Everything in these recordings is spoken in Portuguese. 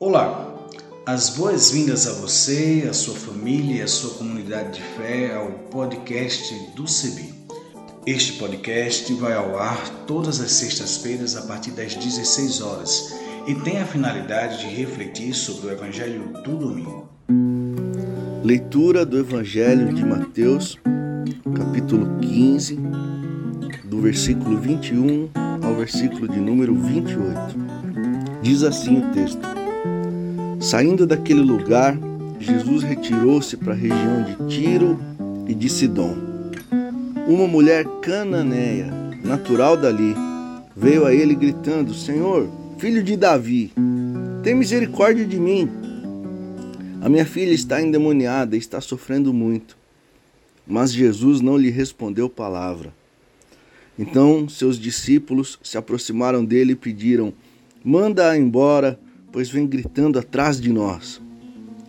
Olá, as boas-vindas a você, a sua família e a sua comunidade de fé ao podcast do CEBI. Este podcast vai ao ar todas as sextas-feiras a partir das 16 horas e tem a finalidade de refletir sobre o Evangelho do domingo. Leitura do Evangelho de Mateus, capítulo 15, do versículo 21 ao versículo de número 28. Diz assim o texto. Saindo daquele lugar, Jesus retirou-se para a região de Tiro e de Sidom. Uma mulher cananeia, natural dali, veio a ele gritando: Senhor, filho de Davi, tem misericórdia de mim. A minha filha está endemoniada e está sofrendo muito. Mas Jesus não lhe respondeu palavra. Então seus discípulos se aproximaram dele e pediram: Manda-a embora pois vem gritando atrás de nós.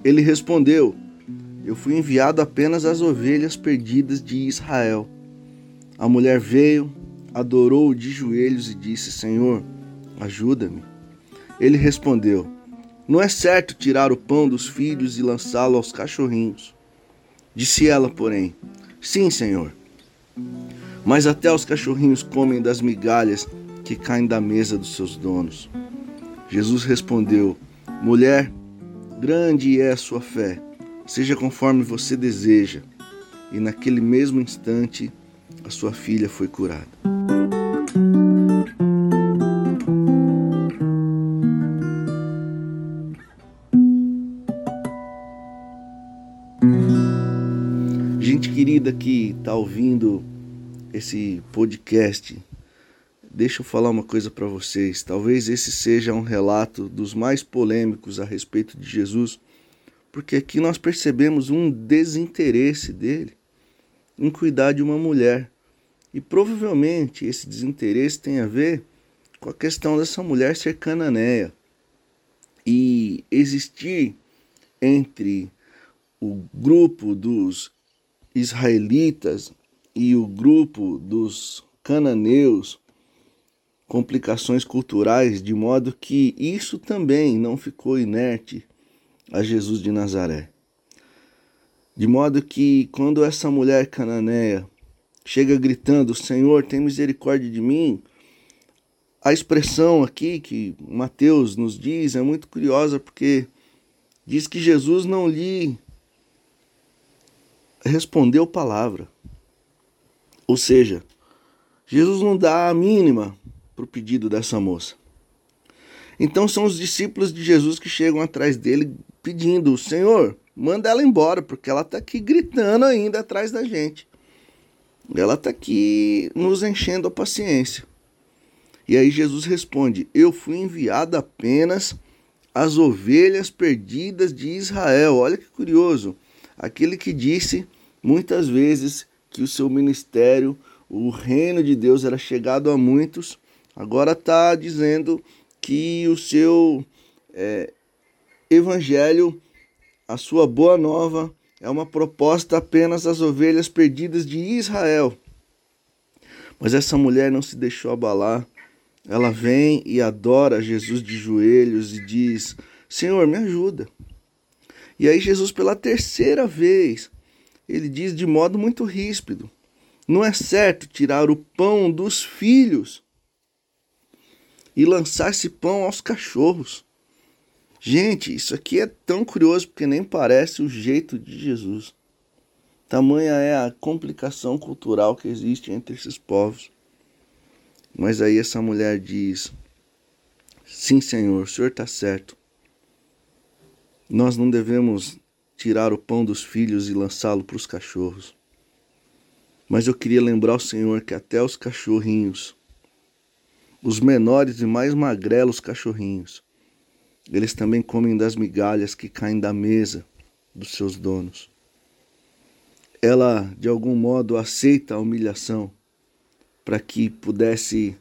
Ele respondeu: Eu fui enviado apenas às ovelhas perdidas de Israel. A mulher veio, adorou de joelhos e disse: Senhor, ajuda-me. Ele respondeu: Não é certo tirar o pão dos filhos e lançá-lo aos cachorrinhos. Disse ela, porém: Sim, Senhor. Mas até os cachorrinhos comem das migalhas que caem da mesa dos seus donos. Jesus respondeu: Mulher, grande é a sua fé, seja conforme você deseja. E naquele mesmo instante, a sua filha foi curada. Gente querida que está ouvindo esse podcast, Deixa eu falar uma coisa para vocês. Talvez esse seja um relato dos mais polêmicos a respeito de Jesus, porque aqui nós percebemos um desinteresse dele em cuidar de uma mulher. E provavelmente esse desinteresse tem a ver com a questão dessa mulher ser cananeia e existir entre o grupo dos israelitas e o grupo dos cananeus complicações culturais, de modo que isso também não ficou inerte a Jesus de Nazaré. De modo que quando essa mulher cananeia chega gritando: Senhor, tem misericórdia de mim, a expressão aqui que Mateus nos diz é muito curiosa porque diz que Jesus não lhe respondeu palavra. Ou seja, Jesus não dá a mínima para o pedido dessa moça. Então são os discípulos de Jesus que chegam atrás dele pedindo: Senhor, manda ela embora, porque ela está aqui gritando ainda atrás da gente. Ela está aqui nos enchendo a paciência. E aí Jesus responde: Eu fui enviado apenas às ovelhas perdidas de Israel. Olha que curioso. Aquele que disse muitas vezes que o seu ministério, o reino de Deus era chegado a muitos, Agora está dizendo que o seu é, evangelho, a sua boa nova, é uma proposta apenas às ovelhas perdidas de Israel. Mas essa mulher não se deixou abalar. Ela vem e adora Jesus de joelhos e diz: Senhor, me ajuda. E aí, Jesus, pela terceira vez, ele diz de modo muito ríspido: Não é certo tirar o pão dos filhos e lançar esse pão aos cachorros. Gente, isso aqui é tão curioso porque nem parece o jeito de Jesus. Tamanha é a complicação cultural que existe entre esses povos. Mas aí essa mulher diz: Sim, Senhor, o Senhor está certo. Nós não devemos tirar o pão dos filhos e lançá-lo para os cachorros. Mas eu queria lembrar ao Senhor que até os cachorrinhos os menores e mais magrelos cachorrinhos. Eles também comem das migalhas que caem da mesa dos seus donos. Ela, de algum modo, aceita a humilhação para que pudesse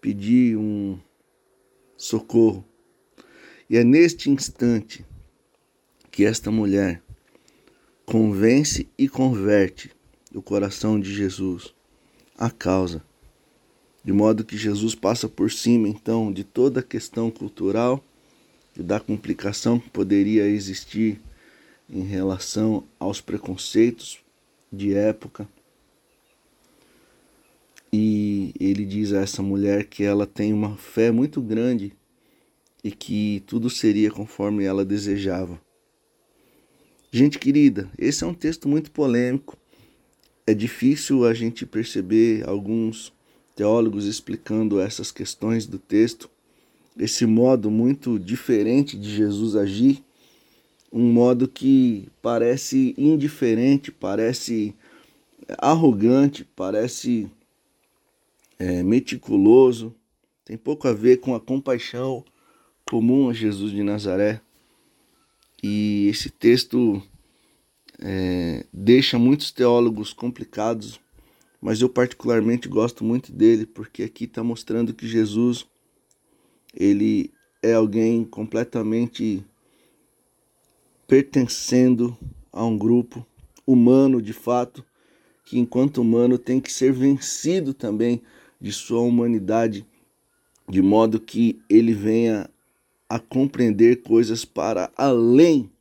pedir um socorro. E é neste instante que esta mulher convence e converte o coração de Jesus à causa de modo que Jesus passa por cima então de toda a questão cultural e da complicação que poderia existir em relação aos preconceitos de época. E ele diz a essa mulher que ela tem uma fé muito grande e que tudo seria conforme ela desejava. Gente querida, esse é um texto muito polêmico. É difícil a gente perceber alguns teólogos explicando essas questões do texto, esse modo muito diferente de Jesus agir um modo que parece indiferente, parece arrogante, parece é, meticuloso, tem pouco a ver com a compaixão comum a Jesus de Nazaré. E esse texto é, deixa muitos teólogos complicados, mas eu particularmente gosto muito dele porque aqui está mostrando que Jesus ele é alguém completamente pertencendo a um grupo humano de fato, que enquanto humano tem que ser vencido também de sua humanidade, de modo que ele venha a compreender coisas para além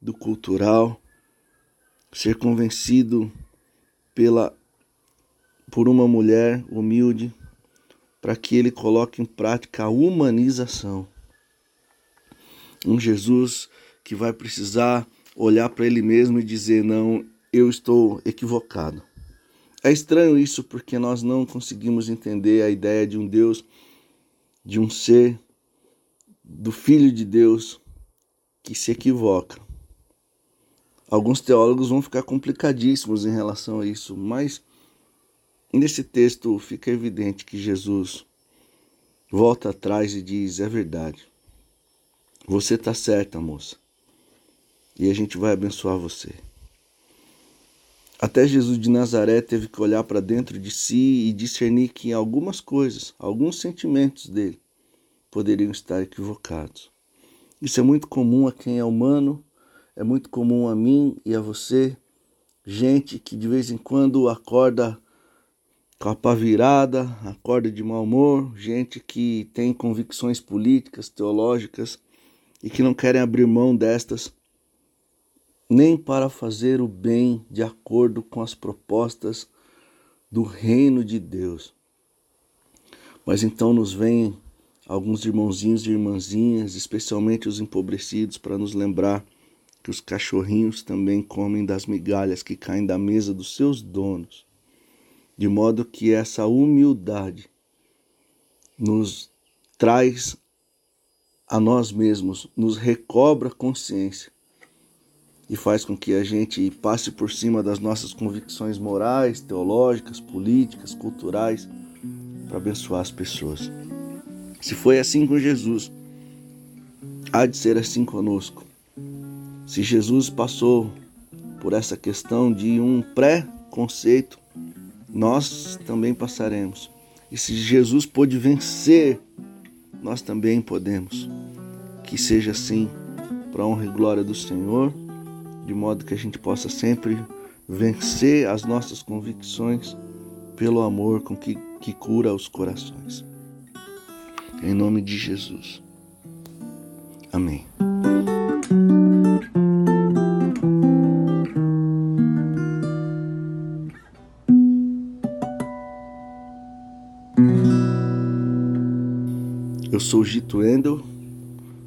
do cultural, ser convencido pela por uma mulher humilde para que ele coloque em prática a humanização. Um Jesus que vai precisar olhar para ele mesmo e dizer: não, eu estou equivocado. É estranho isso porque nós não conseguimos entender a ideia de um Deus, de um ser, do Filho de Deus que se equivoca. Alguns teólogos vão ficar complicadíssimos em relação a isso, mas nesse texto fica evidente que Jesus volta atrás e diz: é verdade. Você está certa, moça e a gente vai abençoar você. Até Jesus de Nazaré teve que olhar para dentro de si e discernir que algumas coisas, alguns sentimentos dele poderiam estar equivocados. Isso é muito comum a quem é humano, é muito comum a mim e a você, gente que de vez em quando acorda com a pá virada, acorda de mau humor, gente que tem convicções políticas, teológicas e que não querem abrir mão destas nem para fazer o bem de acordo com as propostas do reino de Deus. Mas então nos vêm alguns irmãozinhos e irmãzinhas, especialmente os empobrecidos, para nos lembrar que os cachorrinhos também comem das migalhas que caem da mesa dos seus donos, de modo que essa humildade nos traz a nós mesmos, nos recobra consciência e faz com que a gente passe por cima das nossas convicções morais, teológicas, políticas, culturais, para abençoar as pessoas. Se foi assim com Jesus, há de ser assim conosco. Se Jesus passou por essa questão de um pré-conceito, nós também passaremos. E se Jesus pôde vencer, nós também podemos. Que seja assim, para honra e glória do Senhor de modo que a gente possa sempre vencer as nossas convicções pelo amor com que, que cura os corações. Em nome de Jesus. Amém. Eu sou Gito Endel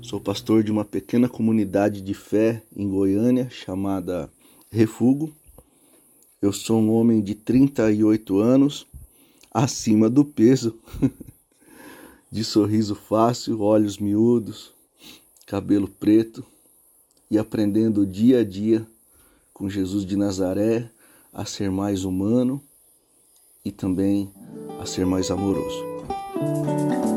Sou pastor de uma pequena comunidade de fé em Goiânia chamada Refugo. Eu sou um homem de 38 anos, acima do peso, de sorriso fácil, olhos miúdos, cabelo preto e aprendendo dia a dia com Jesus de Nazaré a ser mais humano e também a ser mais amoroso.